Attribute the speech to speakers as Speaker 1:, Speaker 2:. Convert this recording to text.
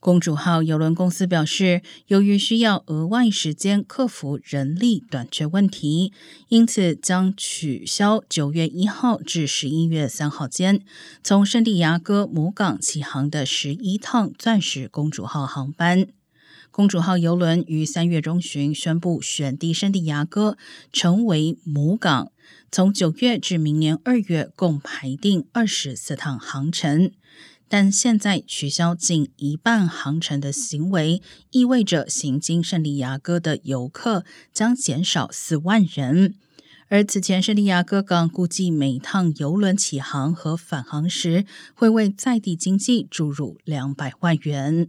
Speaker 1: 公主号邮轮公司表示，由于需要额外时间克服人力短缺问题，因此将取消九月一号至十一月三号间从圣地亚哥母港起航的十一趟钻石公主号航班。公主号邮轮于三月中旬宣布选地圣地亚哥成为母港，从九月至明年二月共排定二十四趟航程。但现在取消近一半航程的行为，意味着行经圣地亚哥的游客将减少四万人。而此前圣地亚哥港估计每趟游轮起航和返航时，会为在地经济注入两百万元。